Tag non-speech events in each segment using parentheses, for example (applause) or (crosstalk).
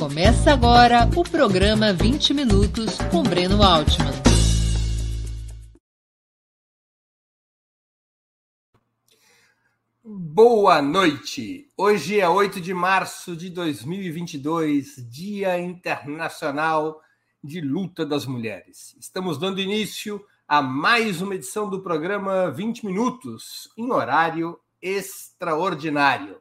Começa agora o programa 20 Minutos com Breno Altman. Boa noite! Hoje é 8 de março de 2022, Dia Internacional de Luta das Mulheres. Estamos dando início a mais uma edição do programa 20 Minutos, em horário extraordinário.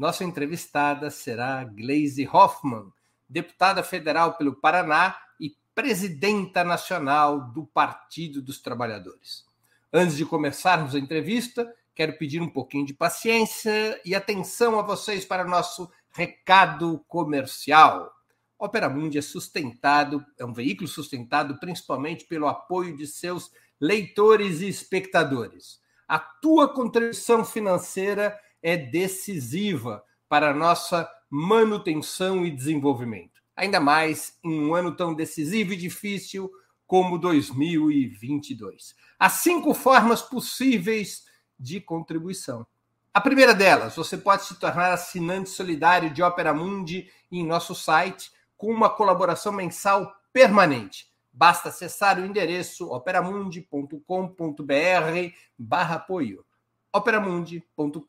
Nossa entrevistada será Gleise Hoffmann, deputada federal pelo Paraná e presidenta nacional do Partido dos Trabalhadores. Antes de começarmos a entrevista, quero pedir um pouquinho de paciência e atenção a vocês para nosso recado comercial. Opera Mundi é sustentado, é um veículo sustentado principalmente pelo apoio de seus leitores e espectadores. A tua contribuição financeira é decisiva para a nossa manutenção e desenvolvimento. Ainda mais em um ano tão decisivo e difícil como 2022. Há cinco formas possíveis de contribuição. A primeira delas, você pode se tornar assinante solidário de Opera Mundi em nosso site com uma colaboração mensal permanente. Basta acessar o endereço operamundi.com.br barra apoio operamundi.com.br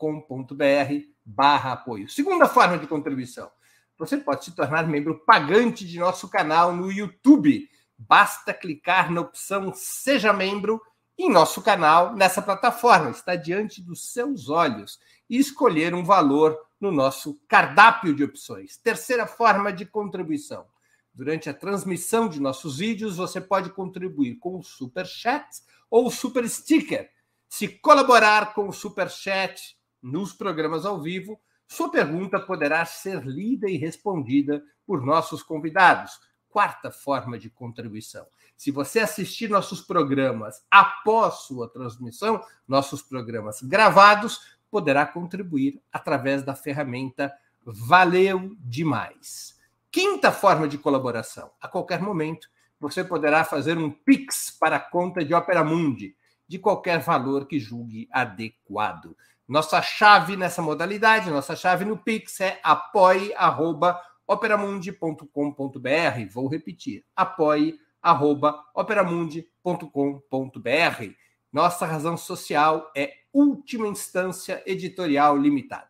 barra apoio. Segunda forma de contribuição. Você pode se tornar membro pagante de nosso canal no YouTube. Basta clicar na opção Seja Membro em nosso canal nessa plataforma. Está diante dos seus olhos. E escolher um valor no nosso cardápio de opções. Terceira forma de contribuição. Durante a transmissão de nossos vídeos, você pode contribuir com o Super Chat ou o Super Sticker se colaborar com o Super Chat nos programas ao vivo, sua pergunta poderá ser lida e respondida por nossos convidados. Quarta forma de contribuição. Se você assistir nossos programas após sua transmissão, nossos programas gravados, poderá contribuir através da ferramenta Valeu Demais. Quinta forma de colaboração. A qualquer momento, você poderá fazer um Pix para a conta de Opera Mundi de qualquer valor que julgue adequado. Nossa chave nessa modalidade, nossa chave no Pix é apoie.operamundi.com.br. Vou repetir: apoie.operamundi.com.br. Nossa razão social é última instância editorial limitada.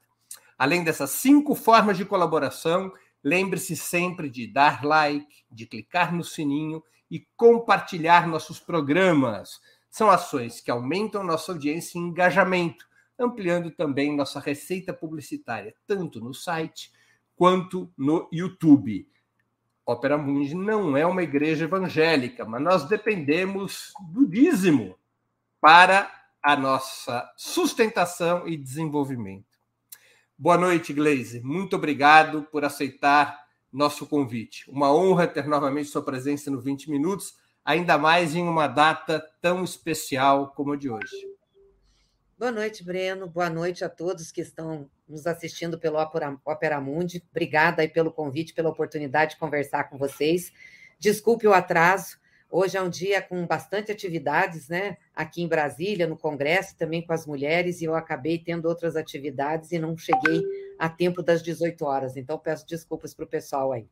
Além dessas cinco formas de colaboração, lembre-se sempre de dar like, de clicar no sininho e compartilhar nossos programas. São ações que aumentam nossa audiência e engajamento, ampliando também nossa receita publicitária, tanto no site quanto no YouTube. Ópera Mundi não é uma igreja evangélica, mas nós dependemos do dízimo para a nossa sustentação e desenvolvimento. Boa noite, Gleise. Muito obrigado por aceitar nosso convite. Uma honra ter novamente sua presença no 20 Minutos ainda mais em uma data tão especial como a de hoje. Boa noite, Breno. Boa noite a todos que estão nos assistindo pelo Opera, Mundi. Obrigada aí pelo convite, pela oportunidade de conversar com vocês. Desculpe o atraso. Hoje é um dia com bastante atividades, né? Aqui em Brasília, no Congresso, também com as mulheres, e eu acabei tendo outras atividades e não cheguei a tempo das 18 horas. Então, peço desculpas para o pessoal aí.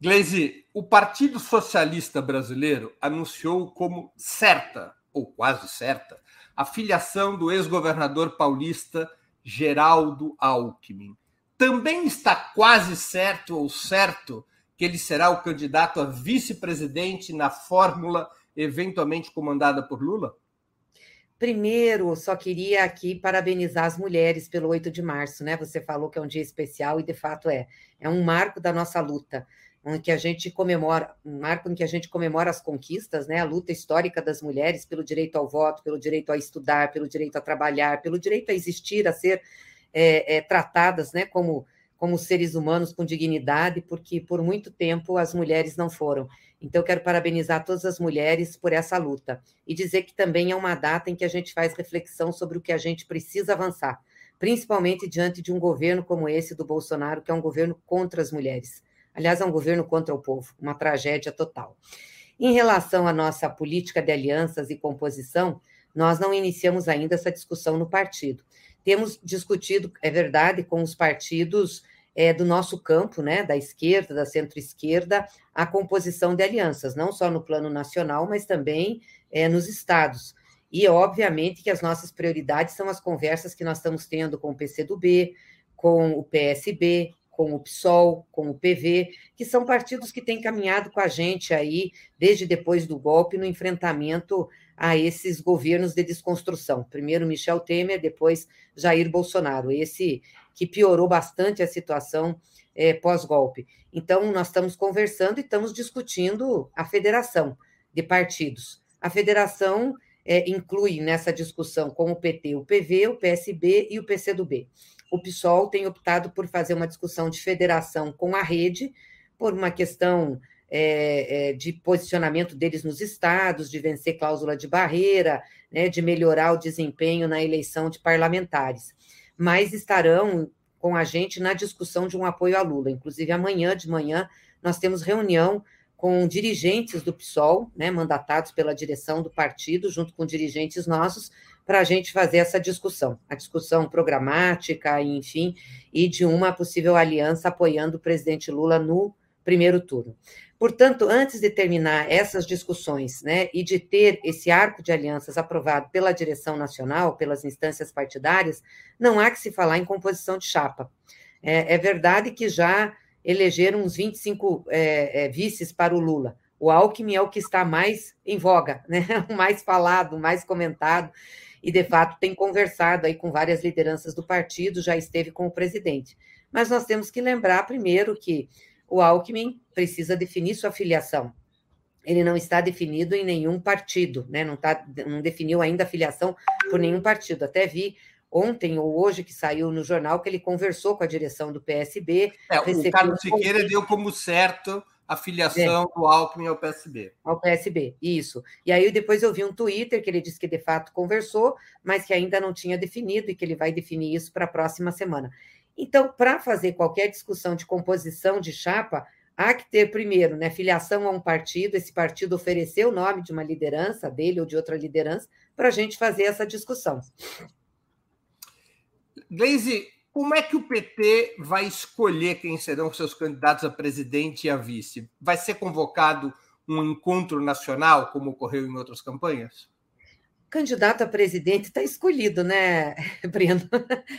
Gleisi, o Partido Socialista Brasileiro anunciou como certa, ou quase certa, a filiação do ex-governador paulista Geraldo Alckmin. Também está quase certo ou certo que ele será o candidato a vice-presidente na fórmula eventualmente comandada por Lula? Primeiro, só queria aqui parabenizar as mulheres pelo 8 de março, né? Você falou que é um dia especial e de fato é. É um marco da nossa luta em que a gente comemora, um marco em que a gente comemora as conquistas, né, a luta histórica das mulheres pelo direito ao voto, pelo direito a estudar, pelo direito a trabalhar, pelo direito a existir, a ser é, é, tratadas, né, como como seres humanos com dignidade, porque por muito tempo as mulheres não foram. Então, quero parabenizar todas as mulheres por essa luta e dizer que também é uma data em que a gente faz reflexão sobre o que a gente precisa avançar, principalmente diante de um governo como esse do Bolsonaro, que é um governo contra as mulheres. Aliás, é um governo contra o povo, uma tragédia total. Em relação à nossa política de alianças e composição, nós não iniciamos ainda essa discussão no partido. Temos discutido, é verdade, com os partidos é, do nosso campo, né, da esquerda, da centro-esquerda, a composição de alianças, não só no plano nacional, mas também é, nos estados. E, obviamente, que as nossas prioridades são as conversas que nós estamos tendo com o PCdoB, com o PSB, com o PSOL, com o PV, que são partidos que têm caminhado com a gente aí desde depois do golpe no enfrentamento a esses governos de desconstrução. Primeiro Michel Temer, depois Jair Bolsonaro. Esse que piorou bastante a situação é, pós-golpe. Então, nós estamos conversando e estamos discutindo a federação de partidos. A federação é, inclui nessa discussão com o PT, o PV, o PSB e o PCdoB o PSOL tem optado por fazer uma discussão de federação com a rede, por uma questão é, é, de posicionamento deles nos estados, de vencer cláusula de barreira, né, de melhorar o desempenho na eleição de parlamentares. Mas estarão com a gente na discussão de um apoio a Lula. Inclusive, amanhã de manhã, nós temos reunião com dirigentes do PSOL, né, mandatados pela direção do partido, junto com dirigentes nossos, para a gente fazer essa discussão, a discussão programática, enfim, e de uma possível aliança apoiando o presidente Lula no primeiro turno. Portanto, antes de terminar essas discussões, né, e de ter esse arco de alianças aprovado pela direção nacional, pelas instâncias partidárias, não há que se falar em composição de chapa. É, é verdade que já elegeram uns 25 é, é, vices para o Lula. O Alckmin é o que está mais em voga, né? (laughs) o mais falado, o mais comentado e de fato tem conversado aí com várias lideranças do partido, já esteve com o presidente. Mas nós temos que lembrar primeiro que o Alckmin precisa definir sua filiação. Ele não está definido em nenhum partido, né? não, tá, não definiu ainda a filiação por nenhum partido. Até vi ontem ou hoje que saiu no jornal que ele conversou com a direção do PSB. É, o Carlos Siqueira deu como certo a filiação é. do Alckmin ao PSB. Ao PSB, isso. E aí depois eu vi um Twitter que ele disse que de fato conversou, mas que ainda não tinha definido e que ele vai definir isso para a próxima semana. Então, para fazer qualquer discussão de composição de chapa, há que ter primeiro, né, filiação a um partido, esse partido oferecer o nome de uma liderança dele ou de outra liderança para a gente fazer essa discussão. Gleisi, como é que o PT vai escolher quem serão seus candidatos a presidente e a vice? Vai ser convocado um encontro nacional, como ocorreu em outras campanhas? candidato a presidente está escolhido, né, (laughs) Breno?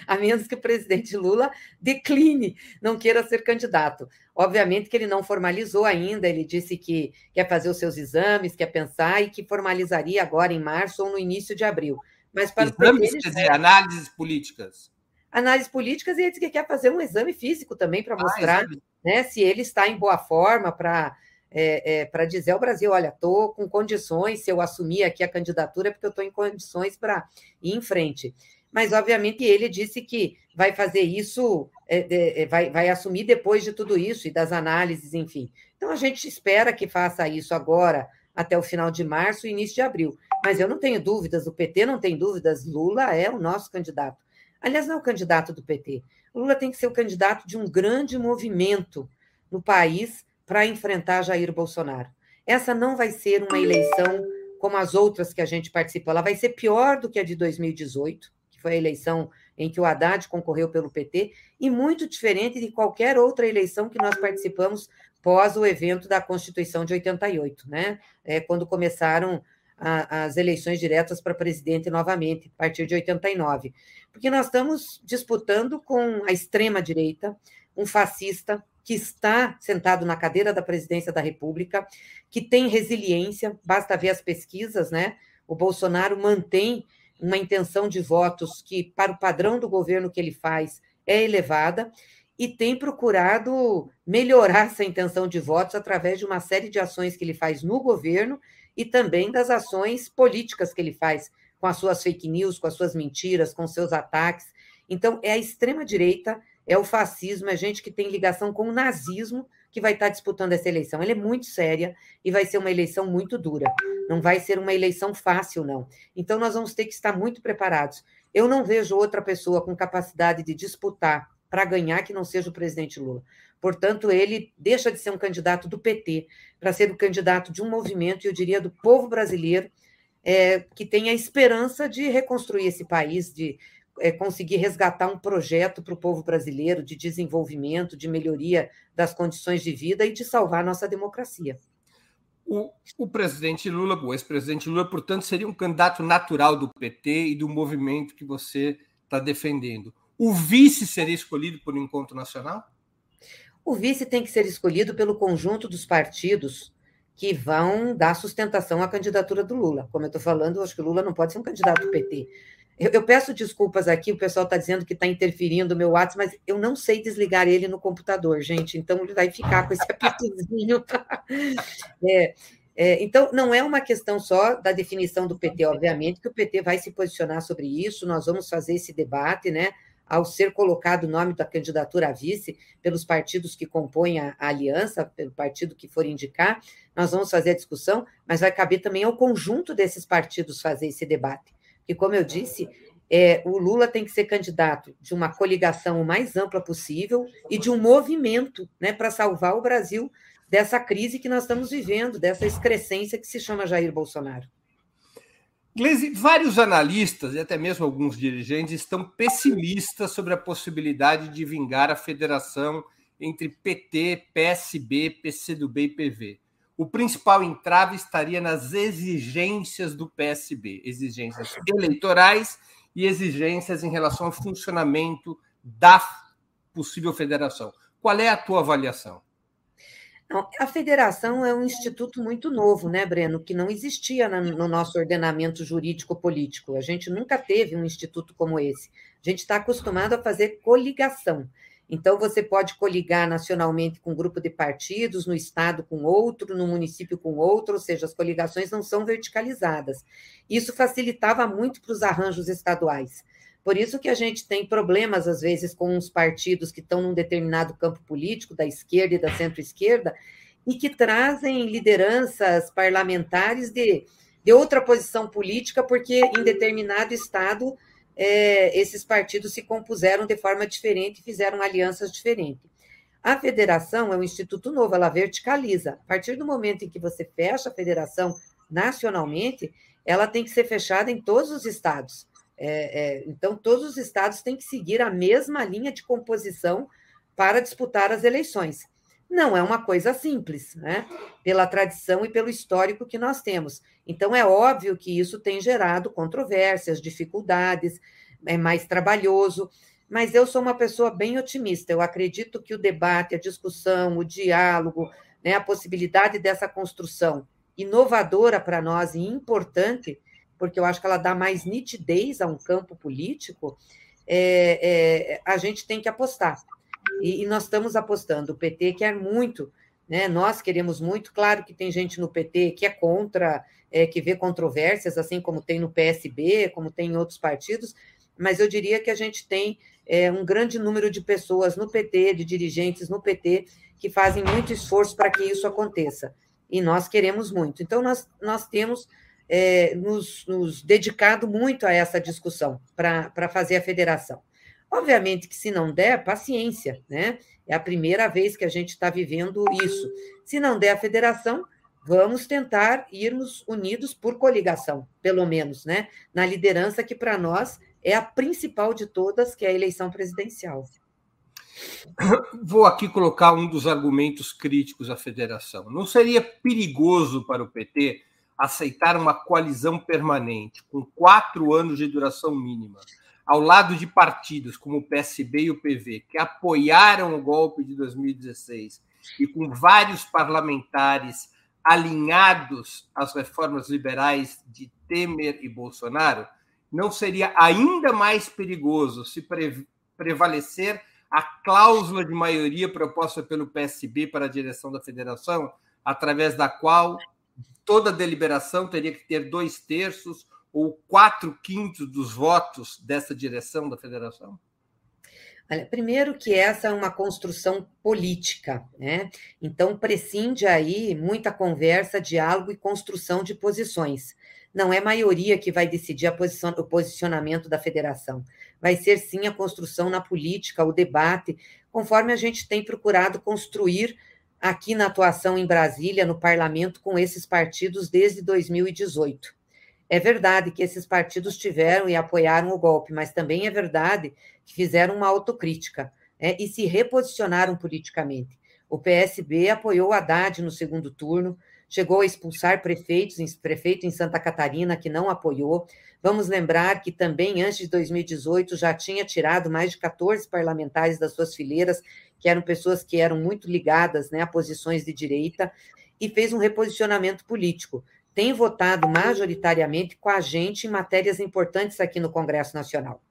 A menos que o presidente Lula decline, não queira ser candidato. Obviamente que ele não formalizou ainda, ele disse que quer fazer os seus exames, quer pensar e que formalizaria agora em março ou no início de abril. Mas para exames, quer dizer, análises políticas análises políticas e ele quer fazer um exame físico também para ah, mostrar ah, né, se ele está em boa forma para é, é, para dizer ao Brasil, olha, estou com condições, se eu assumir aqui a candidatura, é porque eu estou em condições para ir em frente. Mas, obviamente, ele disse que vai fazer isso, é, é, vai, vai assumir depois de tudo isso e das análises, enfim. Então, a gente espera que faça isso agora, até o final de março e início de abril. Mas eu não tenho dúvidas, o PT não tem dúvidas, Lula é o nosso candidato. Aliás, não é o candidato do PT. O Lula tem que ser o candidato de um grande movimento no país para enfrentar Jair Bolsonaro. Essa não vai ser uma eleição como as outras que a gente participou. Ela vai ser pior do que a de 2018, que foi a eleição em que o Haddad concorreu pelo PT, e muito diferente de qualquer outra eleição que nós participamos pós o evento da Constituição de 88, né? É, quando começaram a, as eleições diretas para presidente novamente, a partir de 89. Porque nós estamos disputando com a extrema-direita, um fascista que está sentado na cadeira da presidência da República, que tem resiliência, basta ver as pesquisas, né? O Bolsonaro mantém uma intenção de votos que, para o padrão do governo que ele faz, é elevada, e tem procurado melhorar essa intenção de votos através de uma série de ações que ele faz no governo e também das ações políticas que ele faz com as suas fake news, com as suas mentiras, com seus ataques. Então, é a extrema-direita, é o fascismo, é gente que tem ligação com o nazismo que vai estar disputando essa eleição. Ela é muito séria e vai ser uma eleição muito dura. Não vai ser uma eleição fácil, não. Então, nós vamos ter que estar muito preparados. Eu não vejo outra pessoa com capacidade de disputar para ganhar que não seja o presidente Lula. Portanto, ele deixa de ser um candidato do PT para ser o candidato de um movimento, eu diria, do povo brasileiro, é, que tem a esperança de reconstruir esse país, de é, conseguir resgatar um projeto para o povo brasileiro de desenvolvimento, de melhoria das condições de vida e de salvar nossa democracia. O, o presidente Lula, o ex-presidente Lula, portanto, seria um candidato natural do PT e do movimento que você está defendendo. O vice seria escolhido por encontro nacional? O vice tem que ser escolhido pelo conjunto dos partidos que vão dar sustentação à candidatura do Lula. Como eu estou falando, eu acho que o Lula não pode ser um candidato do PT. Eu, eu peço desculpas aqui, o pessoal está dizendo que está interferindo no meu WhatsApp, mas eu não sei desligar ele no computador, gente. Então ele vai ficar com esse (laughs) apitozinho. é, é, então, não é uma questão só da definição do PT, obviamente, que o PT vai se posicionar sobre isso, nós vamos fazer esse debate, né? Ao ser colocado o nome da candidatura a vice pelos partidos que compõem a, a aliança, pelo partido que for indicar, nós vamos fazer a discussão, mas vai caber também ao conjunto desses partidos fazer esse debate. E, como eu disse, é, o Lula tem que ser candidato de uma coligação o mais ampla possível e de um movimento né, para salvar o Brasil dessa crise que nós estamos vivendo, dessa excrescência que se chama Jair Bolsonaro. Gleisi, vários analistas e até mesmo alguns dirigentes estão pessimistas sobre a possibilidade de vingar a federação entre PT, PSB, PCdoB e PV o principal entrave estaria nas exigências do PSB, exigências eleitorais e exigências em relação ao funcionamento da possível federação. Qual é a tua avaliação? A federação é um instituto muito novo, né, Breno, que não existia no nosso ordenamento jurídico-político. A gente nunca teve um instituto como esse. A gente está acostumado a fazer coligação. Então, você pode coligar nacionalmente com um grupo de partidos, no estado com outro, no município com outro, ou seja, as coligações não são verticalizadas. Isso facilitava muito para os arranjos estaduais. Por isso que a gente tem problemas, às vezes, com os partidos que estão num determinado campo político, da esquerda e da centro-esquerda, e que trazem lideranças parlamentares de, de outra posição política, porque em determinado estado é, esses partidos se compuseram de forma diferente e fizeram alianças diferentes. A federação é um instituto novo, ela verticaliza. A partir do momento em que você fecha a federação nacionalmente, ela tem que ser fechada em todos os estados. É, é, então, todos os estados têm que seguir a mesma linha de composição para disputar as eleições. Não é uma coisa simples, né? Pela tradição e pelo histórico que nós temos. Então, é óbvio que isso tem gerado controvérsias, dificuldades, é mais trabalhoso, mas eu sou uma pessoa bem otimista. Eu acredito que o debate, a discussão, o diálogo, né, a possibilidade dessa construção inovadora para nós e importante, porque eu acho que ela dá mais nitidez a um campo político, é, é, a gente tem que apostar. E, e, nós estamos apostando. O PT quer muito, né? Nós queremos muito. Claro que tem gente no PT que é contra, é, que vê controvérsias, assim como tem no PSB, como tem em outros partidos, mas eu diria que a gente tem é, um grande número de pessoas no PT, de dirigentes no PT, que fazem muito esforço para que isso aconteça. E nós queremos muito. Então, nós, nós temos é, nos, nos dedicado muito a essa discussão para fazer a federação. Obviamente que se não der, paciência, né? É a primeira vez que a gente está vivendo isso. Se não der a federação, vamos tentar irmos unidos por coligação, pelo menos, né? Na liderança que para nós é a principal de todas, que é a eleição presidencial. Vou aqui colocar um dos argumentos críticos à federação. Não seria perigoso para o PT aceitar uma coalizão permanente, com quatro anos de duração mínima, ao lado de partidos como o PSB e o PV, que apoiaram o golpe de 2016 e com vários parlamentares alinhados às reformas liberais de Temer e Bolsonaro, não seria ainda mais perigoso se pre prevalecer a cláusula de maioria proposta pelo PSB para a direção da federação, através da qual toda deliberação teria que ter dois terços ou quatro quintos dos votos dessa direção da federação? Olha, primeiro que essa é uma construção política, né? Então prescinde aí muita conversa, diálogo e construção de posições. Não é maioria que vai decidir posição, o posicionamento da federação. Vai ser sim a construção na política, o debate, conforme a gente tem procurado construir aqui na atuação em Brasília, no parlamento, com esses partidos desde 2018. É verdade que esses partidos tiveram e apoiaram o golpe, mas também é verdade que fizeram uma autocrítica né, e se reposicionaram politicamente. O PSB apoiou Haddad no segundo turno, chegou a expulsar prefeitos, prefeito em Santa Catarina que não apoiou. Vamos lembrar que também antes de 2018 já tinha tirado mais de 14 parlamentares das suas fileiras, que eram pessoas que eram muito ligadas né, a posições de direita, e fez um reposicionamento político. Tem votado majoritariamente com a gente em matérias importantes aqui no Congresso Nacional.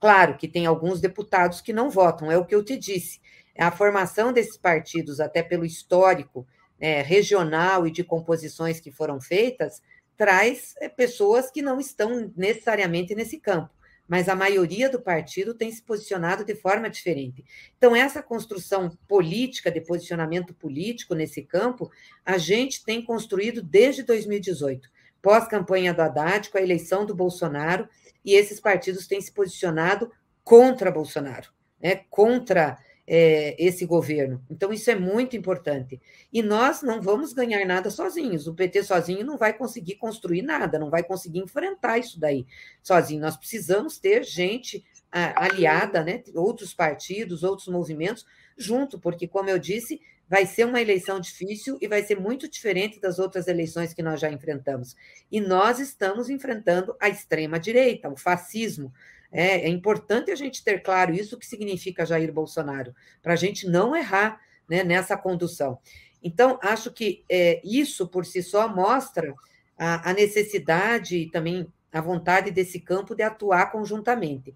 Claro que tem alguns deputados que não votam, é o que eu te disse. A formação desses partidos, até pelo histórico é, regional e de composições que foram feitas, traz é, pessoas que não estão necessariamente nesse campo, mas a maioria do partido tem se posicionado de forma diferente. Então, essa construção política, de posicionamento político nesse campo, a gente tem construído desde 2018, pós-campanha do Haddad, com a eleição do Bolsonaro, e esses partidos têm se posicionado contra Bolsonaro, né, contra é, esse governo. Então, isso é muito importante. E nós não vamos ganhar nada sozinhos. O PT sozinho não vai conseguir construir nada, não vai conseguir enfrentar isso daí sozinho. Nós precisamos ter gente aliada, né? outros partidos, outros movimentos junto, porque, como eu disse, vai ser uma eleição difícil e vai ser muito diferente das outras eleições que nós já enfrentamos. E nós estamos enfrentando a extrema-direita, o fascismo. É, é, importante a gente ter claro isso que significa Jair Bolsonaro, para a gente não errar né, nessa condução. Então, acho que é, isso por si só mostra a, a necessidade e também a vontade desse campo de atuar conjuntamente.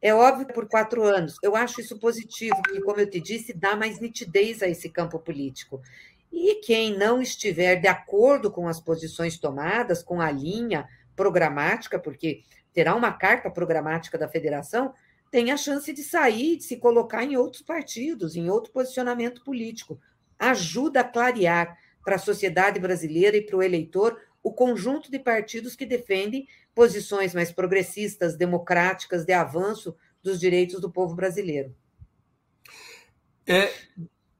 É óbvio por quatro anos, eu acho isso positivo, porque, como eu te disse, dá mais nitidez a esse campo político. E quem não estiver de acordo com as posições tomadas, com a linha programática, porque terá uma carta programática da federação, tem a chance de sair, de se colocar em outros partidos, em outro posicionamento político. Ajuda a clarear para a sociedade brasileira e para o eleitor o conjunto de partidos que defendem posições mais progressistas, democráticas, de avanço dos direitos do povo brasileiro. É,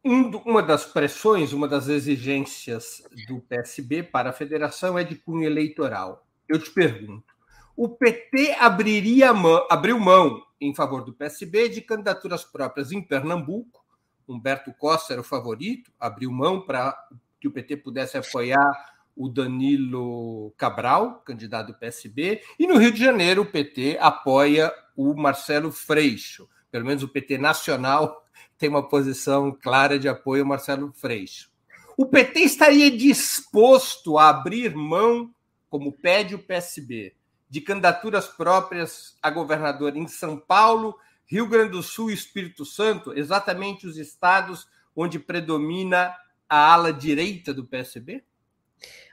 uma das pressões, uma das exigências do PSB para a federação é de cunho eleitoral. Eu te pergunto, o PT abriria mão, abriu mão em favor do PSB de candidaturas próprias em Pernambuco. Humberto Costa era o favorito, abriu mão para que o PT pudesse apoiar o Danilo Cabral, candidato do PSB, e no Rio de Janeiro o PT apoia o Marcelo Freixo. Pelo menos o PT nacional (laughs) tem uma posição clara de apoio ao Marcelo Freixo. O PT estaria disposto a abrir mão, como pede o PSB, de candidaturas próprias a governador em São Paulo, Rio Grande do Sul e Espírito Santo, exatamente os estados onde predomina a ala direita do PSB?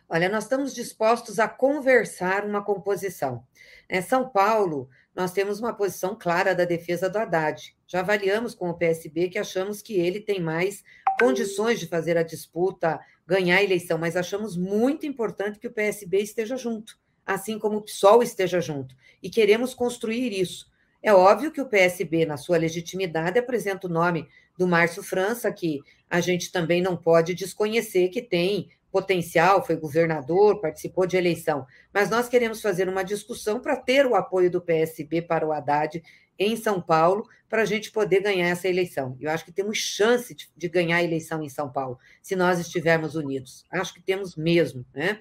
Olha, nós estamos dispostos a conversar uma composição. Em São Paulo, nós temos uma posição clara da defesa do Haddad. Já avaliamos com o PSB que achamos que ele tem mais condições de fazer a disputa, ganhar a eleição, mas achamos muito importante que o PSB esteja junto assim como o PSOL esteja junto. E queremos construir isso. É óbvio que o PSB, na sua legitimidade, apresenta o nome do Márcio França, que a gente também não pode desconhecer que tem potencial, foi governador, participou de eleição. Mas nós queremos fazer uma discussão para ter o apoio do PSB para o Haddad em São Paulo, para a gente poder ganhar essa eleição. Eu acho que temos chance de, ganhar a eleição em São Paulo, se nós estivermos unidos. Acho que temos mesmo, né?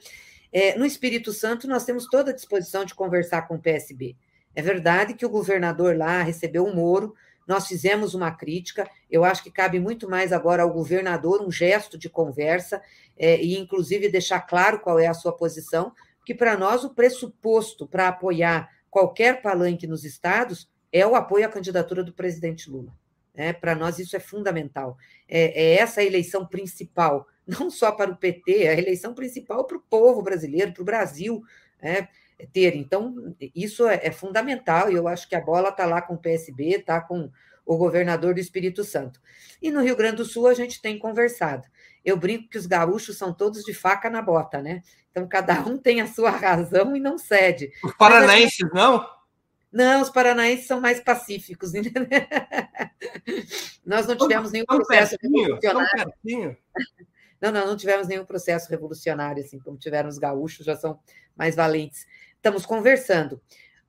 É, no Espírito Santo, nós temos toda a disposição de conversar com o PSB. É verdade que o governador lá recebeu o Moro, nós fizemos uma crítica, eu acho que cabe muito mais agora ao governador um gesto de conversa é, e, inclusive, deixar claro qual é a sua posição, porque para nós o pressuposto para apoiar qualquer palanque nos estados é o apoio à candidatura do presidente Lula. É, para nós isso é fundamental. É, é essa a eleição principal não só para o PT, a eleição principal para o povo brasileiro, para o Brasil né, ter. Então, isso é, é, fundamental, e eu acho que a bola está lá com o PSB, está com o governador do Espírito Santo. E no Rio Grande do Sul a gente tem conversado. Eu brinco que os gaúchos são todos de faca na bota, né? Então, cada um tem a sua razão e não cede. Os paranaenses, gente... não? Não, os paranaenses são mais pacíficos. Entendeu? (laughs) Nós não tivemos nenhum processo pertinho. Não, não, não tivemos nenhum processo revolucionário, assim, como tiveram os gaúchos, já são mais valentes. estamos conversando.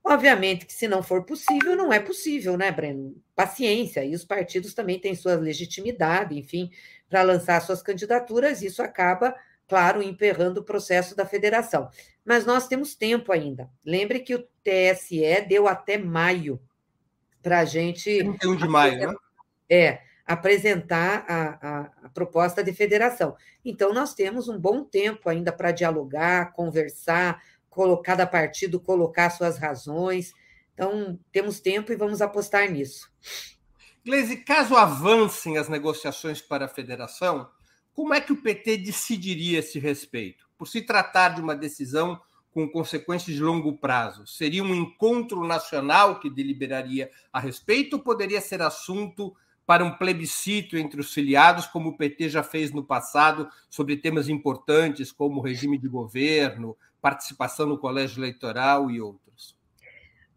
Obviamente que se não for possível, não é possível, né, Breno? Paciência, e os partidos também têm sua legitimidade, enfim, para lançar suas candidaturas, isso acaba, claro, emperrando o processo da federação. Mas nós temos tempo ainda. Lembre que o TSE deu até maio para a gente. 31 de maio, né? É, apresentar a, a, a, proposta de federação. Então, nós temos um bom tempo ainda para dialogar, conversar, colocar da partido, colocar suas razões. Então, temos tempo e vamos apostar nisso. Gleisi, caso avancem as negociações para a federação, como é que o PT decidiria esse respeito? Por se tratar de uma decisão com consequências de longo prazo, seria um encontro nacional que deliberaria a respeito ou poderia ser assunto para um plebiscito entre os filiados, como o PT já fez no passado, sobre temas importantes como regime de governo, participação no colégio eleitoral e outros?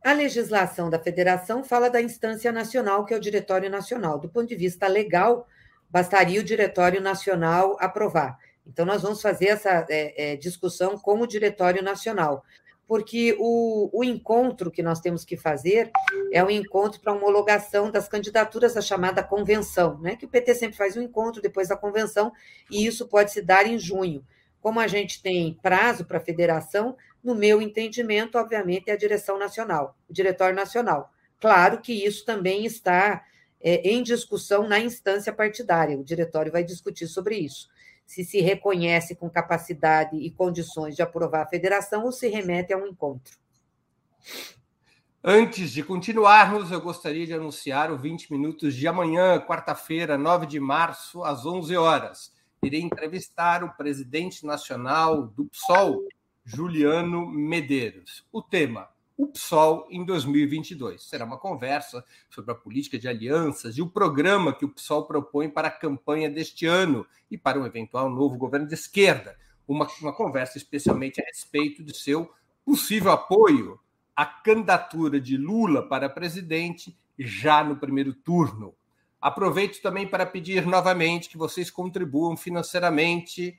A legislação da federação fala da instância nacional, que é o Diretório Nacional. Do ponto de vista legal, bastaria o Diretório Nacional aprovar. Então, nós vamos fazer essa é, é, discussão com o Diretório Nacional porque o, o encontro que nós temos que fazer é um encontro para homologação das candidaturas da chamada convenção, né? Que o PT sempre faz um encontro depois da convenção, e isso pode se dar em junho. Como a gente tem prazo para a federação, no meu entendimento, obviamente, é a direção nacional, o diretório nacional. Claro que isso também está é, em discussão na instância partidária, o diretório vai discutir sobre isso se se reconhece com capacidade e condições de aprovar a federação ou se remete a um encontro. Antes de continuarmos, eu gostaria de anunciar o 20 minutos de amanhã, quarta-feira, 9 de março, às 11 horas. Irei entrevistar o presidente nacional do PSOL, Juliano Medeiros. O tema: o PSOL em 2022. Será uma conversa sobre a política de alianças e o programa que o PSOL propõe para a campanha deste ano e para um eventual novo governo de esquerda. Uma, uma conversa especialmente a respeito de seu possível apoio à candidatura de Lula para presidente já no primeiro turno. Aproveito também para pedir novamente que vocês contribuam financeiramente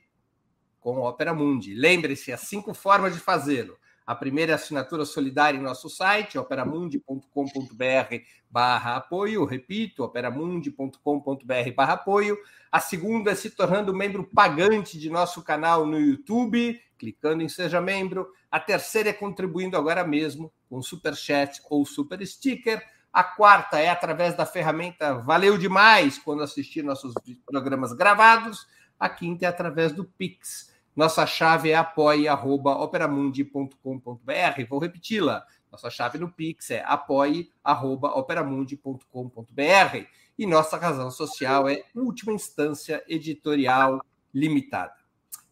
com a Opera Mundi. Lembre-se, há cinco formas de fazê-lo a primeira assinatura solidária em nosso site, operamundi.com.br barra apoio. Repito, operamundi.com.br barra apoio. A segunda é se tornando membro pagante de nosso canal no YouTube, clicando em Seja Membro. A terceira é contribuindo agora mesmo com Super Chat ou Super Sticker. A quarta é através da ferramenta Valeu Demais quando assistir nossos programas gravados. A quinta é através do Pix nossa chave é apoie.operamundi.com.br. Vou repeti-la. Nossa chave no Pix é apoie.operamundi.com.br. E nossa razão social é Última Instância Editorial Limitada.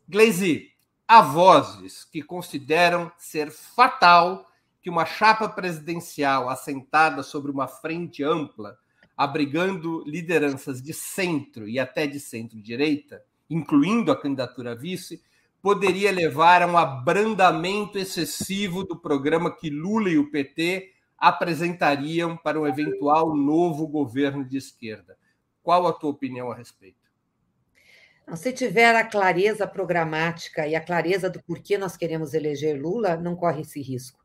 Glaze, há vozes que consideram ser fatal que uma chapa presidencial assentada sobre uma frente ampla, abrigando lideranças de centro e até de centro-direita, incluindo a candidatura a vice, poderia levar a um abrandamento excessivo do programa que Lula e o PT apresentariam para um eventual novo governo de esquerda. Qual a tua opinião a respeito? Se tiver a clareza programática e a clareza do porquê nós queremos eleger Lula, não corre esse risco.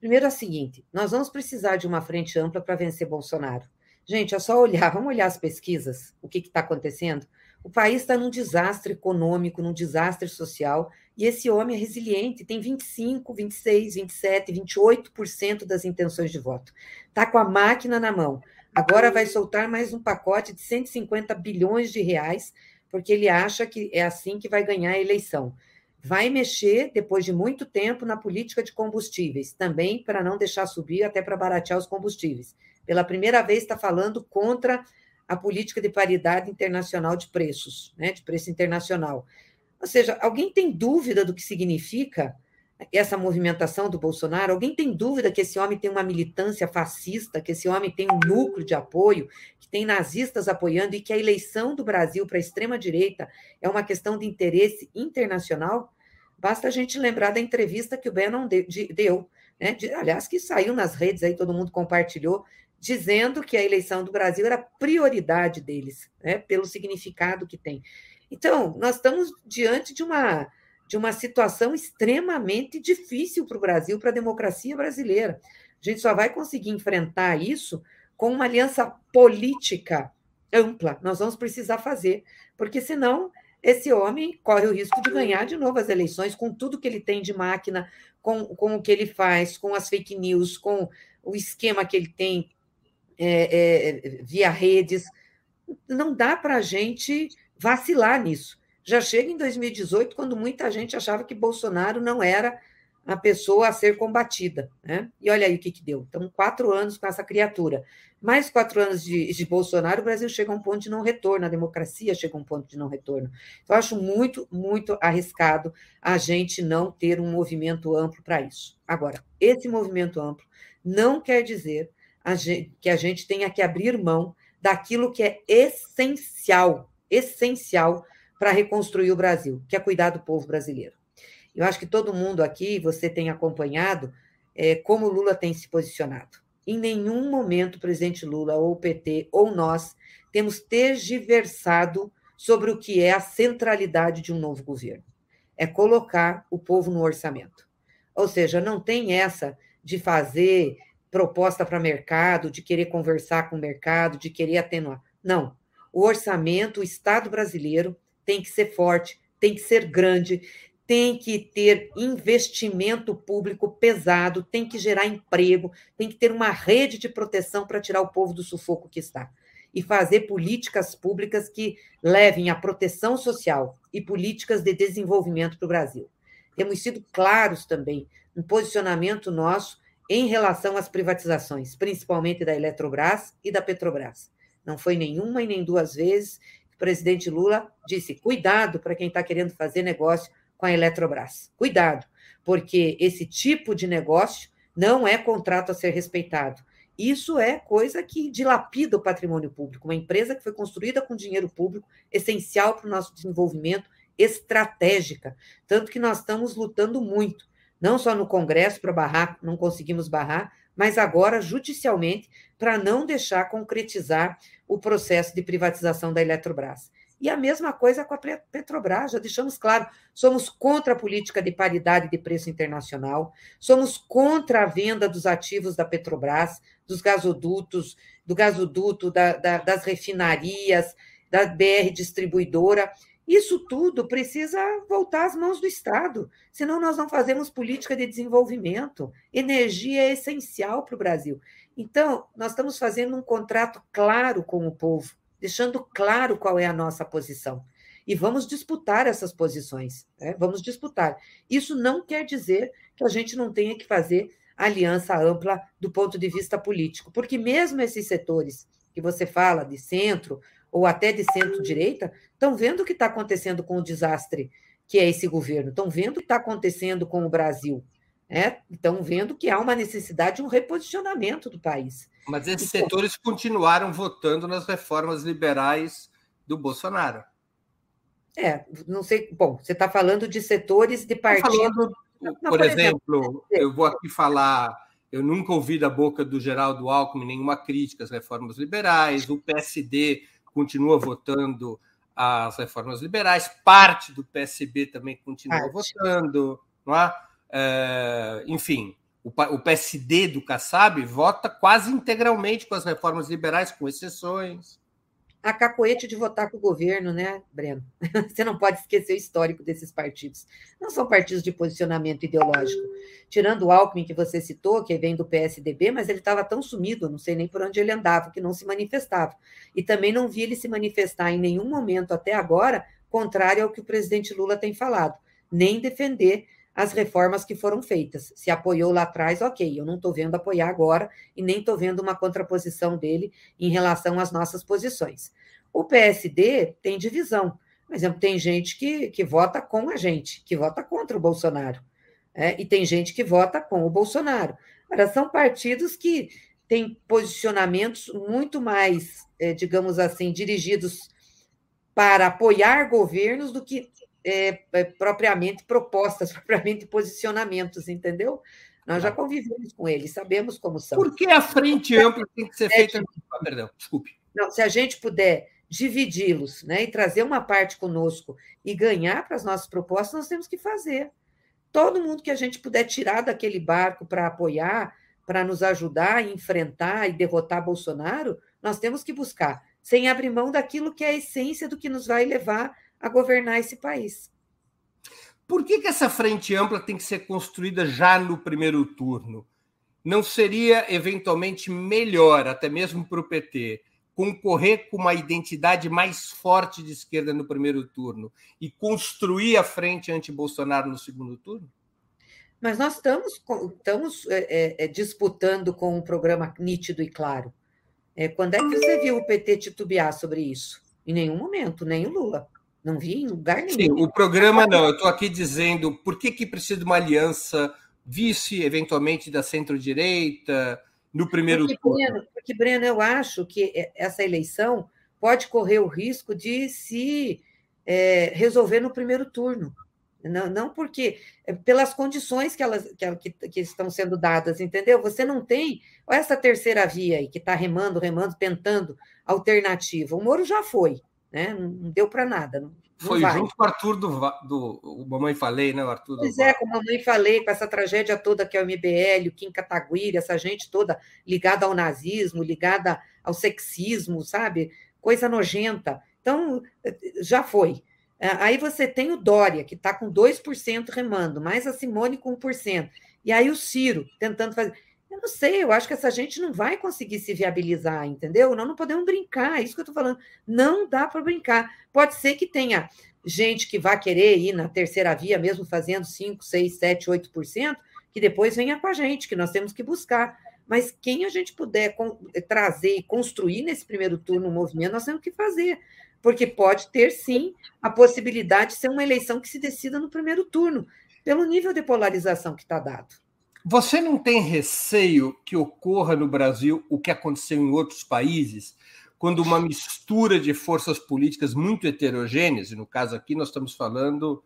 Primeiro é o seguinte: nós vamos precisar de uma frente ampla para vencer Bolsonaro. Gente, é só olhar, vamos olhar as pesquisas, o que está acontecendo. O país está num desastre econômico, num desastre social, e esse homem é resiliente, tem 25, 26, 27, 28% das intenções de voto. Está com a máquina na mão. Agora vai soltar mais um pacote de 150 bilhões de reais, porque ele acha que é assim que vai ganhar a eleição. Vai mexer, depois de muito tempo, na política de combustíveis, também para não deixar subir, até para baratear os combustíveis. Pela primeira vez está falando contra a política de paridade internacional de preços, né, de preço internacional. Ou seja, alguém tem dúvida do que significa essa movimentação do Bolsonaro? Alguém tem dúvida que esse homem tem uma militância fascista, que esse homem tem um núcleo de apoio, que tem nazistas apoiando e que a eleição do Brasil para a extrema-direita é uma questão de interesse internacional? Basta a gente lembrar da entrevista que o Bannon deu, né? De, aliás, que saiu nas redes aí, todo mundo compartilhou, dizendo que a eleição do Brasil era prioridade deles, né, pelo significado que tem. Então, nós estamos diante de uma de uma situação extremamente difícil para o Brasil, para a democracia brasileira. A gente só vai conseguir enfrentar isso com uma aliança política ampla. Nós vamos precisar fazer, porque senão esse homem corre o risco de ganhar de novo as eleições com tudo que ele tem de máquina, com, com o que ele faz, com as fake news, com o esquema que ele tem é, é, via redes. Não dá para a gente vacilar nisso. Já chega em 2018, quando muita gente achava que Bolsonaro não era a pessoa a ser combatida. Né? E olha aí o que, que deu. Então, quatro anos com essa criatura. Mais quatro anos de, de Bolsonaro, o Brasil chega a um ponto de não retorno, a democracia chega a um ponto de não retorno. Então, acho muito, muito arriscado a gente não ter um movimento amplo para isso. Agora, esse movimento amplo não quer dizer a gente, que a gente tenha que abrir mão daquilo que é essencial, essencial para reconstruir o Brasil, que é cuidar do povo brasileiro. Eu acho que todo mundo aqui, você tem acompanhado é, como Lula tem se posicionado. Em nenhum momento o presidente Lula, ou o PT, ou nós, temos tergiversado sobre o que é a centralidade de um novo governo. É colocar o povo no orçamento. Ou seja, não tem essa de fazer proposta para mercado, de querer conversar com o mercado, de querer atenuar. Não. O orçamento, o Estado brasileiro tem que ser forte, tem que ser grande, tem que ter investimento público pesado, tem que gerar emprego, tem que ter uma rede de proteção para tirar o povo do sufoco que está. E fazer políticas públicas que levem à proteção social e políticas de desenvolvimento para o Brasil. Temos sido claros também no posicionamento nosso em relação às privatizações, principalmente da Eletrobras e da Petrobras. Não foi nenhuma e nem duas vezes que o presidente Lula disse: cuidado para quem está querendo fazer negócio com a Eletrobras. Cuidado, porque esse tipo de negócio não é contrato a ser respeitado. Isso é coisa que dilapida o patrimônio público. Uma empresa que foi construída com dinheiro público, essencial para o nosso desenvolvimento, estratégica. Tanto que nós estamos lutando muito, não só no Congresso para barrar, não conseguimos barrar, mas agora judicialmente para não deixar concretizar o processo de privatização da Eletrobras. E a mesma coisa com a Petrobras, já deixamos claro, somos contra a política de paridade de preço internacional, somos contra a venda dos ativos da Petrobras, dos gasodutos, do gasoduto, da, da, das refinarias, da BR distribuidora. Isso tudo precisa voltar às mãos do Estado, senão nós não fazemos política de desenvolvimento. Energia é essencial para o Brasil. Então, nós estamos fazendo um contrato claro com o povo deixando claro qual é a nossa posição. E vamos disputar essas posições, né? vamos disputar. Isso não quer dizer que a gente não tenha que fazer aliança ampla do ponto de vista político, porque mesmo esses setores que você fala de centro ou até de centro-direita estão vendo o que está acontecendo com o desastre que é esse governo, estão vendo o que está acontecendo com o Brasil, né? estão vendo que há uma necessidade de um reposicionamento do país. Mas esses setores continuaram votando nas reformas liberais do Bolsonaro. É, não sei. Bom, você está falando de setores de partido. Falando, não, por, por, exemplo, exemplo, eu vou aqui falar. Eu nunca ouvi da boca do Geraldo Alckmin nenhuma crítica às reformas liberais. O PSD continua votando as reformas liberais. Parte do PSB também continua parte. votando. Não é? É, enfim, o PSD do Kassab vota quase integralmente com as reformas liberais, com exceções. A cacoete de votar com o governo, né, Breno? (laughs) Você não pode esquecer o histórico desses partidos. Não são partidos de posicionamento ideológico. Tirando o Alckmin, que você citou, que vem do PSDB, mas ele estava tão sumido, não sei nem por onde ele andava, que não se manifestava. E também não vi ele se manifestar em nenhum momento até agora, contrário ao que o presidente Lula tem falado, nem defender as reformas que foram feitas. Se apoiou lá atrás, ok, eu não estou vendo apoiar agora e nem estou vendo uma contraposição dele em relação às nossas posições. O PSD tem divisão. Por exemplo, tem gente que, que vota com a gente, que vota contra o Bolsonaro. É, e tem gente que vota com o Bolsonaro. Agora, são partidos que têm posicionamentos muito mais, é, digamos assim, dirigidos para apoiar governos do que é, é, propriamente propostas, (laughs) propriamente posicionamentos, entendeu? Nós já tá. convivemos com eles, sabemos como são. Por que a frente ampla tem que ser feita? Ah, perdão, desculpe. Não, se a gente puder dividi-los né, e trazer uma parte conosco e ganhar para as nossas propostas, nós temos que fazer. Todo mundo que a gente puder tirar daquele barco para apoiar, para nos ajudar a enfrentar e derrotar Bolsonaro, nós temos que buscar, sem abrir mão daquilo que é a essência do que nos vai levar a governar esse país. Por que, que essa frente ampla tem que ser construída já no primeiro turno? Não seria eventualmente melhor, até mesmo para o PT, concorrer com uma identidade mais forte de esquerda no primeiro turno e construir a frente anti-Bolsonaro no segundo turno? Mas nós estamos, estamos é, é, é, disputando com um programa nítido e claro. É, quando é que você viu o PT titubear sobre isso? Em nenhum momento, nem o Lula. Não vi em lugar nenhum. Sim, o programa não. Eu estou aqui dizendo por que, que precisa de uma aliança vice, eventualmente, da centro-direita, no primeiro porque, turno. Breno, porque, Breno, eu acho que essa eleição pode correr o risco de se é, resolver no primeiro turno. Não, não porque é, pelas condições que elas que, que, estão sendo dadas, entendeu? Você não tem essa terceira via aí que está remando, remando, tentando alternativa. O Moro já foi, né? Não deu para nada. Não, foi junto com o Arthur do, do o Mamãe Falei, né? O Arthur pois é, com o Mamãe Falei, com essa tragédia toda que é o MBL, o Kim Kataguiri, essa gente toda ligada ao nazismo, ligada ao sexismo, sabe? Coisa nojenta. Então, já foi. É, aí você tem o Dória, que está com 2% remando, mais a Simone com 1%. E aí o Ciro tentando fazer. Eu não sei, eu acho que essa gente não vai conseguir se viabilizar, entendeu? Nós não podemos brincar, é isso que eu estou falando. Não dá para brincar. Pode ser que tenha gente que vá querer ir na terceira via, mesmo fazendo 5, 6, 7, 8%, que depois venha com a gente, que nós temos que buscar. Mas quem a gente puder trazer e construir nesse primeiro turno o movimento, nós temos que fazer. Porque pode ter, sim, a possibilidade de ser uma eleição que se decida no primeiro turno, pelo nível de polarização que está dado. Você não tem receio que ocorra no Brasil o que aconteceu em outros países, quando uma mistura de forças políticas muito heterogêneas, e no caso aqui nós estamos falando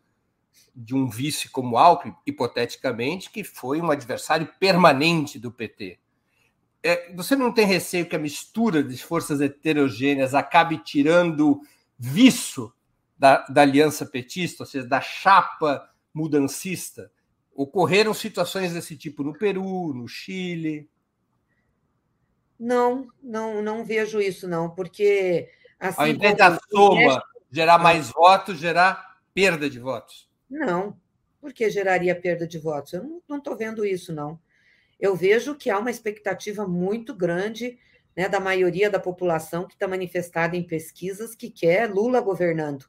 de um vice como Alckmin, hipoteticamente, que foi um adversário permanente do PT. É, você não tem receio que a mistura de forças heterogêneas acabe tirando viço da, da aliança petista, ou seja, da chapa mudancista? Ocorreram situações desse tipo no Peru, no Chile? Não, não, não vejo isso, não, porque. Assim, Ao invés da soma gerar mais votos, gerar perda de votos. Não, por que geraria perda de votos? Eu não estou vendo isso, não. Eu vejo que há uma expectativa muito grande né, da maioria da população que está manifestada em pesquisas que quer Lula governando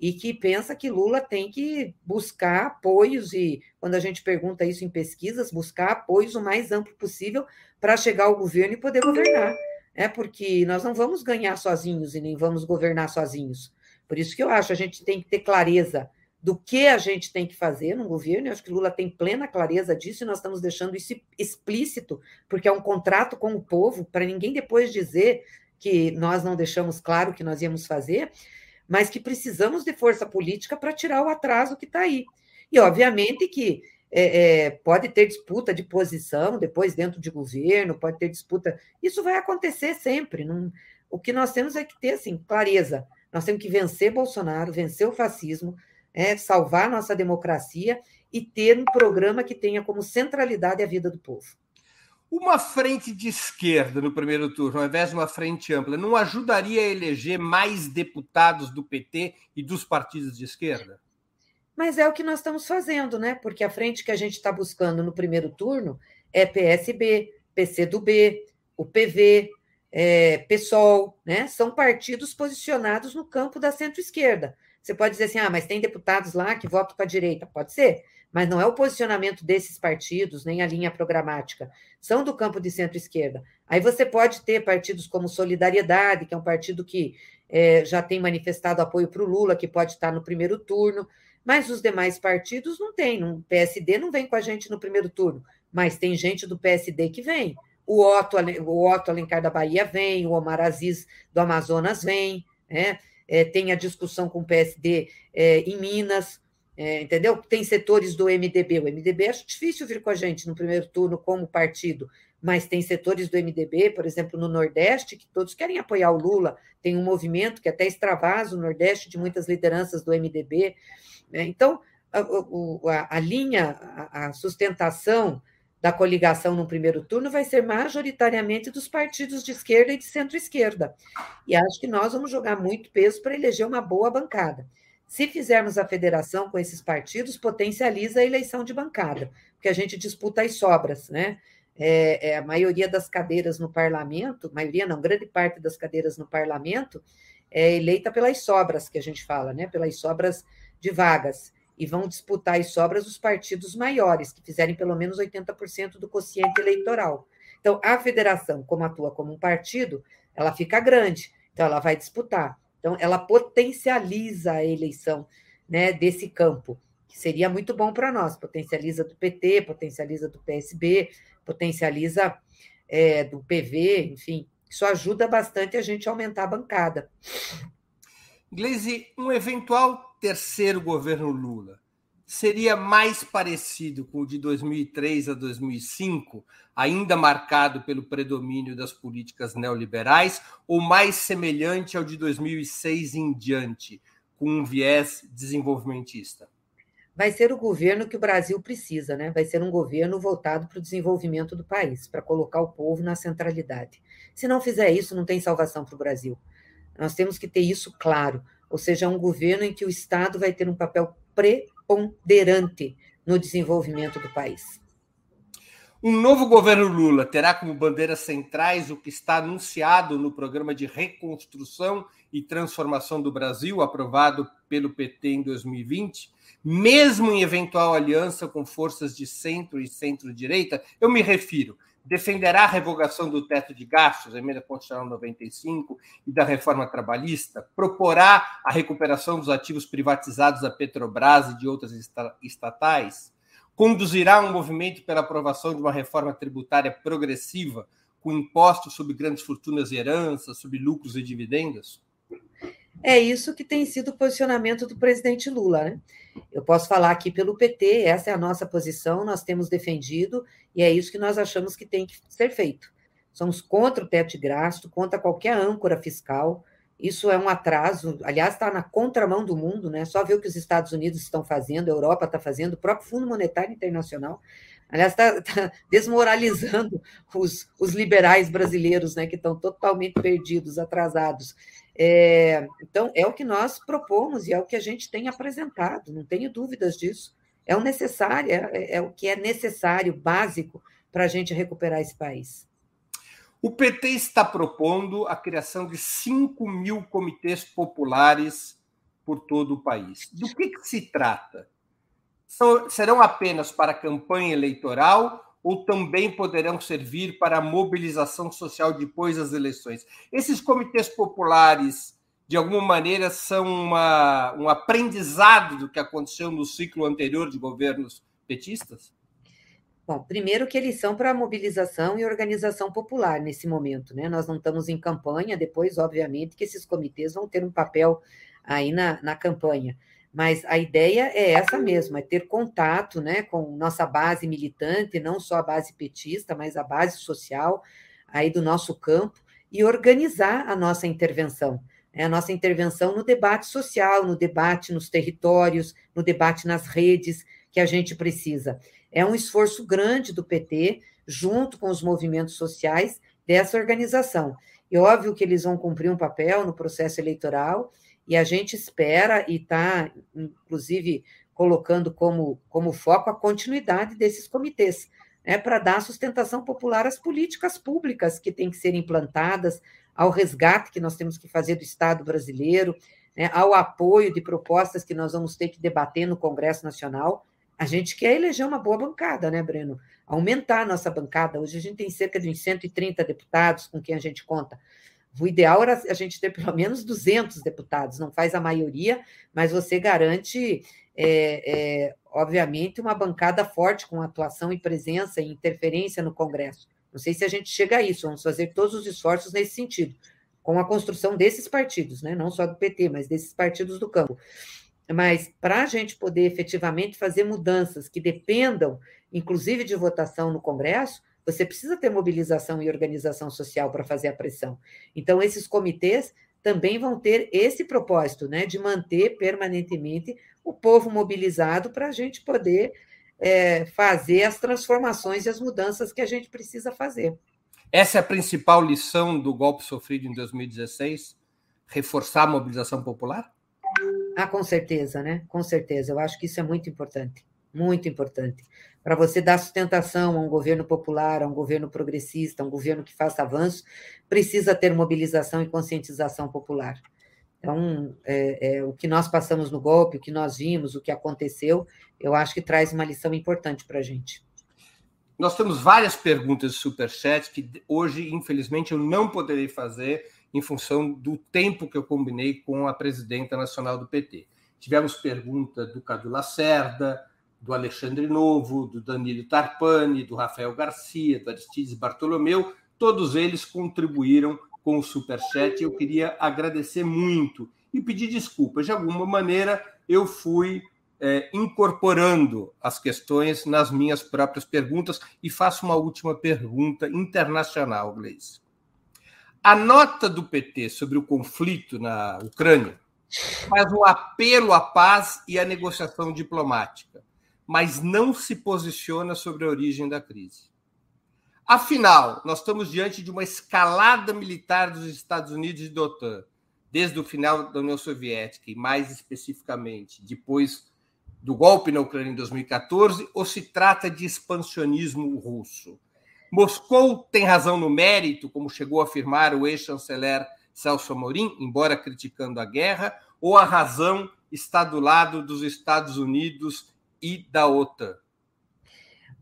e que pensa que Lula tem que buscar apoios, e quando a gente pergunta isso em pesquisas, buscar apoios o mais amplo possível para chegar ao governo e poder governar. É porque nós não vamos ganhar sozinhos e nem vamos governar sozinhos. Por isso que eu acho a gente tem que ter clareza do que a gente tem que fazer no governo. Eu acho que Lula tem plena clareza disso e nós estamos deixando isso explícito, porque é um contrato com o povo, para ninguém depois dizer que nós não deixamos claro o que nós íamos fazer mas que precisamos de força política para tirar o atraso que está aí. E, obviamente, que é, é, pode ter disputa de posição depois dentro de governo, pode ter disputa. Isso vai acontecer sempre. Não... O que nós temos é que ter assim, clareza. Nós temos que vencer Bolsonaro, vencer o fascismo, é, salvar nossa democracia e ter um programa que tenha como centralidade a vida do povo. Uma frente de esquerda no primeiro turno, ao invés de uma frente ampla, não ajudaria a eleger mais deputados do PT e dos partidos de esquerda? Mas é o que nós estamos fazendo, né? Porque a frente que a gente está buscando no primeiro turno é PSB, PCdoB, o PV, é, PSOL, né? São partidos posicionados no campo da centro-esquerda. Você pode dizer assim, ah, mas tem deputados lá que votam para a direita. Pode ser, mas não é o posicionamento desses partidos, nem a linha programática, são do campo de centro-esquerda. Aí você pode ter partidos como Solidariedade, que é um partido que é, já tem manifestado apoio para o Lula, que pode estar no primeiro turno, mas os demais partidos não têm. O PSD não vem com a gente no primeiro turno, mas tem gente do PSD que vem. O Otto, o Otto Alencar da Bahia vem, o Omar Aziz do Amazonas vem, né? É, tem a discussão com o PSD é, em Minas, é, entendeu? Tem setores do MDB. O MDB acho difícil vir com a gente no primeiro turno como partido, mas tem setores do MDB, por exemplo, no Nordeste, que todos querem apoiar o Lula. Tem um movimento que até extravasa o Nordeste de muitas lideranças do MDB. Né? Então, a, a, a linha, a, a sustentação da coligação no primeiro turno vai ser majoritariamente dos partidos de esquerda e de centro-esquerda. E acho que nós vamos jogar muito peso para eleger uma boa bancada. Se fizermos a federação com esses partidos, potencializa a eleição de bancada, porque a gente disputa as sobras, né? É, é, a maioria das cadeiras no parlamento, maioria não, grande parte das cadeiras no parlamento é eleita pelas sobras que a gente fala, né? Pelas sobras de vagas e vão disputar as sobras os partidos maiores, que fizerem pelo menos 80% do quociente eleitoral. Então, a federação, como atua como um partido, ela fica grande, então ela vai disputar. Então, ela potencializa a eleição né, desse campo, que seria muito bom para nós. Potencializa do PT, potencializa do PSB, potencializa é, do PV, enfim. Isso ajuda bastante a gente a aumentar a bancada. Gleisi, um eventual terceiro governo Lula seria mais parecido com o de 2003 a 2005, ainda marcado pelo predomínio das políticas neoliberais, ou mais semelhante ao de 2006 em diante, com um viés desenvolvimentista? Vai ser o governo que o Brasil precisa, né? Vai ser um governo voltado para o desenvolvimento do país, para colocar o povo na centralidade. Se não fizer isso, não tem salvação para o Brasil. Nós temos que ter isso claro, ou seja, um governo em que o Estado vai ter um papel preponderante no desenvolvimento do país. Um novo governo Lula terá como bandeiras centrais o que está anunciado no programa de reconstrução e transformação do Brasil, aprovado pelo PT em 2020, mesmo em eventual aliança com forças de centro e centro-direita. Eu me refiro defenderá a revogação do teto de gastos, emenda constitucional 95 e da reforma trabalhista, proporá a recuperação dos ativos privatizados da Petrobras e de outras estatais, conduzirá um movimento pela aprovação de uma reforma tributária progressiva com impostos sobre grandes fortunas e heranças, sobre lucros e dividendos? É isso que tem sido o posicionamento do presidente Lula, né? Eu posso falar aqui pelo PT, essa é a nossa posição, nós temos defendido e é isso que nós achamos que tem que ser feito. Somos contra o teto de gasto, contra qualquer âncora fiscal. Isso é um atraso, aliás, está na contramão do mundo, né? Só ver o que os Estados Unidos estão fazendo, a Europa está fazendo, o próprio Fundo Monetário Internacional. Aliás, está tá desmoralizando os, os liberais brasileiros, né, que estão totalmente perdidos, atrasados. É, então, é o que nós propomos e é o que a gente tem apresentado, não tenho dúvidas disso. É o necessário, é, é o que é necessário, básico, para a gente recuperar esse país. O PT está propondo a criação de 5 mil comitês populares por todo o país. Do que, que se trata? São, serão apenas para campanha eleitoral ou também poderão servir para a mobilização social depois das eleições. Esses comitês populares, de alguma maneira, são uma, um aprendizado do que aconteceu no ciclo anterior de governos petistas? Bom, primeiro que eles são para mobilização e organização popular nesse momento, né? Nós não estamos em campanha, depois, obviamente, que esses comitês vão ter um papel aí na, na campanha. Mas a ideia é essa mesmo, é ter contato né, com nossa base militante, não só a base petista, mas a base social aí do nosso campo, e organizar a nossa intervenção. Né, a nossa intervenção no debate social, no debate nos territórios, no debate nas redes, que a gente precisa. É um esforço grande do PT, junto com os movimentos sociais, dessa organização. E óbvio que eles vão cumprir um papel no processo eleitoral, e a gente espera e está, inclusive, colocando como, como foco a continuidade desses comitês, né, para dar sustentação popular às políticas públicas que têm que ser implantadas, ao resgate que nós temos que fazer do Estado brasileiro, né, ao apoio de propostas que nós vamos ter que debater no Congresso Nacional. A gente quer eleger uma boa bancada, né, Breno? Aumentar a nossa bancada. Hoje a gente tem cerca de 130 deputados com quem a gente conta. O ideal era a gente ter pelo menos 200 deputados, não faz a maioria, mas você garante, é, é, obviamente, uma bancada forte com atuação e presença e interferência no Congresso. Não sei se a gente chega a isso, vamos fazer todos os esforços nesse sentido, com a construção desses partidos, né? não só do PT, mas desses partidos do campo. Mas para a gente poder efetivamente fazer mudanças que dependam, inclusive, de votação no Congresso, você precisa ter mobilização e organização social para fazer a pressão. Então, esses comitês também vão ter esse propósito, né, de manter permanentemente o povo mobilizado para a gente poder é, fazer as transformações e as mudanças que a gente precisa fazer. Essa é a principal lição do golpe sofrido em 2016? Reforçar a mobilização popular? Ah, com certeza, né? Com certeza. Eu acho que isso é muito importante, muito importante. Para você dar sustentação a um governo popular, a um governo progressista, a um governo que faça avanço, precisa ter mobilização e conscientização popular. Então, é, é, o que nós passamos no golpe, o que nós vimos, o que aconteceu, eu acho que traz uma lição importante para a gente. Nós temos várias perguntas de Superchat que hoje, infelizmente, eu não poderei fazer em função do tempo que eu combinei com a presidenta nacional do PT. Tivemos pergunta do Cadu Lacerda, do Alexandre Novo, do Danilo Tarpani, do Rafael Garcia, do Aristides Bartolomeu, todos eles contribuíram com o Superchat. Eu queria agradecer muito e pedir desculpas. De alguma maneira, eu fui é, incorporando as questões nas minhas próprias perguntas e faço uma última pergunta internacional, Gleice. A nota do PT sobre o conflito na Ucrânia faz um apelo à paz e à negociação diplomática, mas não se posiciona sobre a origem da crise. Afinal, nós estamos diante de uma escalada militar dos Estados Unidos e da OTAN, desde o final da União Soviética, e mais especificamente depois do golpe na Ucrânia em 2014, ou se trata de expansionismo russo? Moscou tem razão no mérito, como chegou a afirmar o ex-chanceler Celso Amorim, embora criticando a guerra, ou a razão está do lado dos Estados Unidos e da OTAN?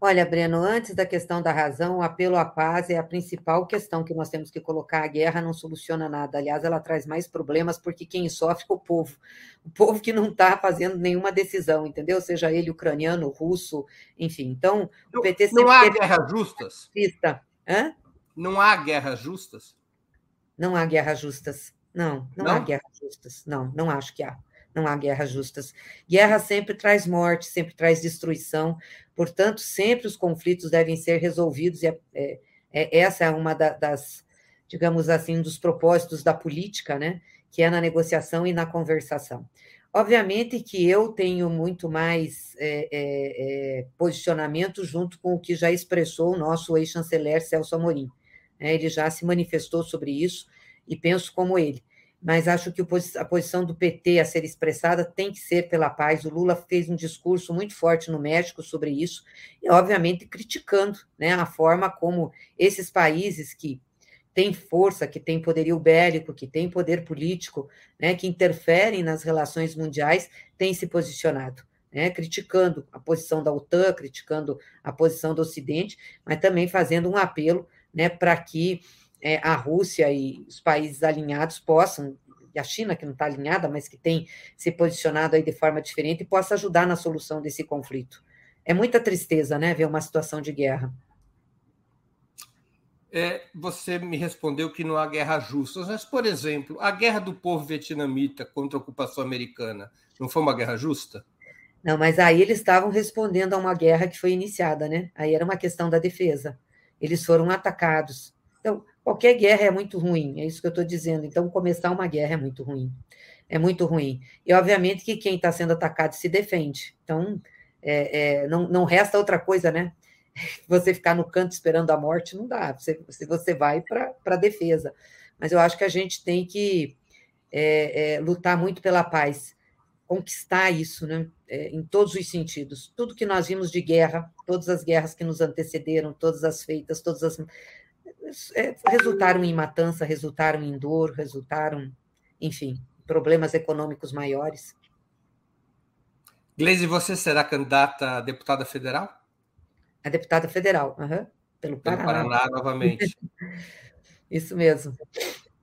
Olha, Breno, antes da questão da razão, o apelo à paz é a principal questão que nós temos que colocar. A guerra não soluciona nada. Aliás, ela traz mais problemas porque quem sofre é o povo. O povo que não está fazendo nenhuma decisão, entendeu? Seja ele ucraniano, russo, enfim. Então, o PT sempre. Não há guerras justas? Hã? Não há guerras justas? Não há guerras justas. Não, não, não há guerras justas. Não, não acho que há não há guerras justas. Guerra sempre traz morte, sempre traz destruição, portanto, sempre os conflitos devem ser resolvidos, e é, é, é essa é uma da, das, digamos assim, dos propósitos da política, né? Que é na negociação e na conversação. Obviamente que eu tenho muito mais é, é, é posicionamento junto com o que já expressou o nosso ex-chanceler Celso Amorim. Né? Ele já se manifestou sobre isso e penso como ele mas acho que a posição do PT a ser expressada tem que ser pela paz. O Lula fez um discurso muito forte no México sobre isso, e, obviamente, criticando né, a forma como esses países que têm força, que têm poderio bélico, que têm poder político, né, que interferem nas relações mundiais, têm se posicionado. Né, criticando a posição da OTAN, criticando a posição do Ocidente, mas também fazendo um apelo né, para que é, a Rússia e os países alinhados possam, e a China, que não está alinhada, mas que tem se posicionado aí de forma diferente, possa ajudar na solução desse conflito. É muita tristeza, né, ver uma situação de guerra. É, você me respondeu que não há guerra justa, mas, por exemplo, a guerra do povo vietnamita contra a ocupação americana não foi uma guerra justa? Não, mas aí eles estavam respondendo a uma guerra que foi iniciada, né? Aí era uma questão da defesa. Eles foram atacados. Então, Qualquer guerra é muito ruim, é isso que eu estou dizendo. Então, começar uma guerra é muito ruim. É muito ruim. E, obviamente, que quem está sendo atacado se defende. Então, é, é, não, não resta outra coisa, né? (laughs) Você ficar no canto esperando a morte, não dá. Você, você vai para a defesa. Mas eu acho que a gente tem que é, é, lutar muito pela paz, conquistar isso, né? É, em todos os sentidos. Tudo que nós vimos de guerra, todas as guerras que nos antecederam, todas as feitas, todas as é, resultaram em matança, resultaram em dor, resultaram, enfim, problemas econômicos maiores. Gleisi, você será candidata a deputada federal? A deputada federal, uhum, pelo Paraná. Pelo Paraná, novamente. (laughs) Isso mesmo.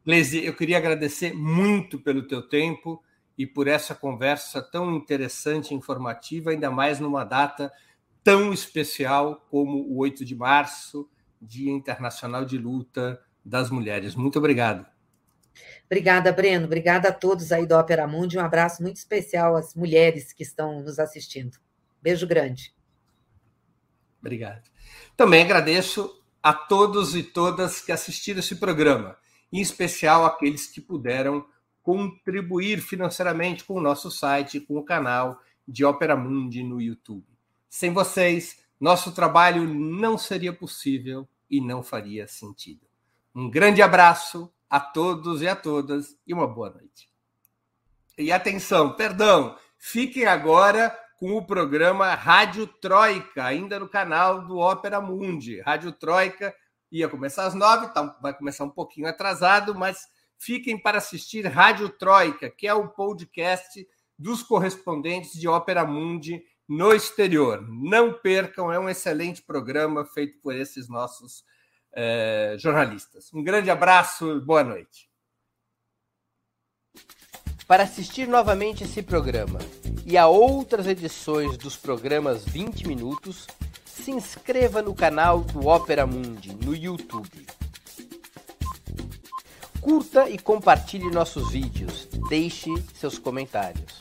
Gleisi, eu queria agradecer muito pelo teu tempo e por essa conversa tão interessante e informativa, ainda mais numa data tão especial como o 8 de março, Dia Internacional de Luta das Mulheres. Muito obrigado. Obrigada, Breno. Obrigada a todos aí do Opera Mundi. Um abraço muito especial às mulheres que estão nos assistindo. Beijo grande. Obrigado. Também agradeço a todos e todas que assistiram esse programa, em especial aqueles que puderam contribuir financeiramente com o nosso site, com o canal de Opera Mundi no YouTube. Sem vocês, nosso trabalho não seria possível e não faria sentido. Um grande abraço a todos e a todas e uma boa noite. E atenção, perdão, fiquem agora com o programa Rádio Troika, ainda no canal do Ópera Mundi. Rádio Troika ia começar às nove, tá, vai começar um pouquinho atrasado, mas fiquem para assistir Rádio Troika, que é o podcast dos correspondentes de Ópera Mundi no exterior. Não percam, é um excelente programa feito por esses nossos eh, jornalistas. Um grande abraço, boa noite. Para assistir novamente esse programa e a outras edições dos programas 20 Minutos, se inscreva no canal do Opera Mundi no YouTube. Curta e compartilhe nossos vídeos, deixe seus comentários.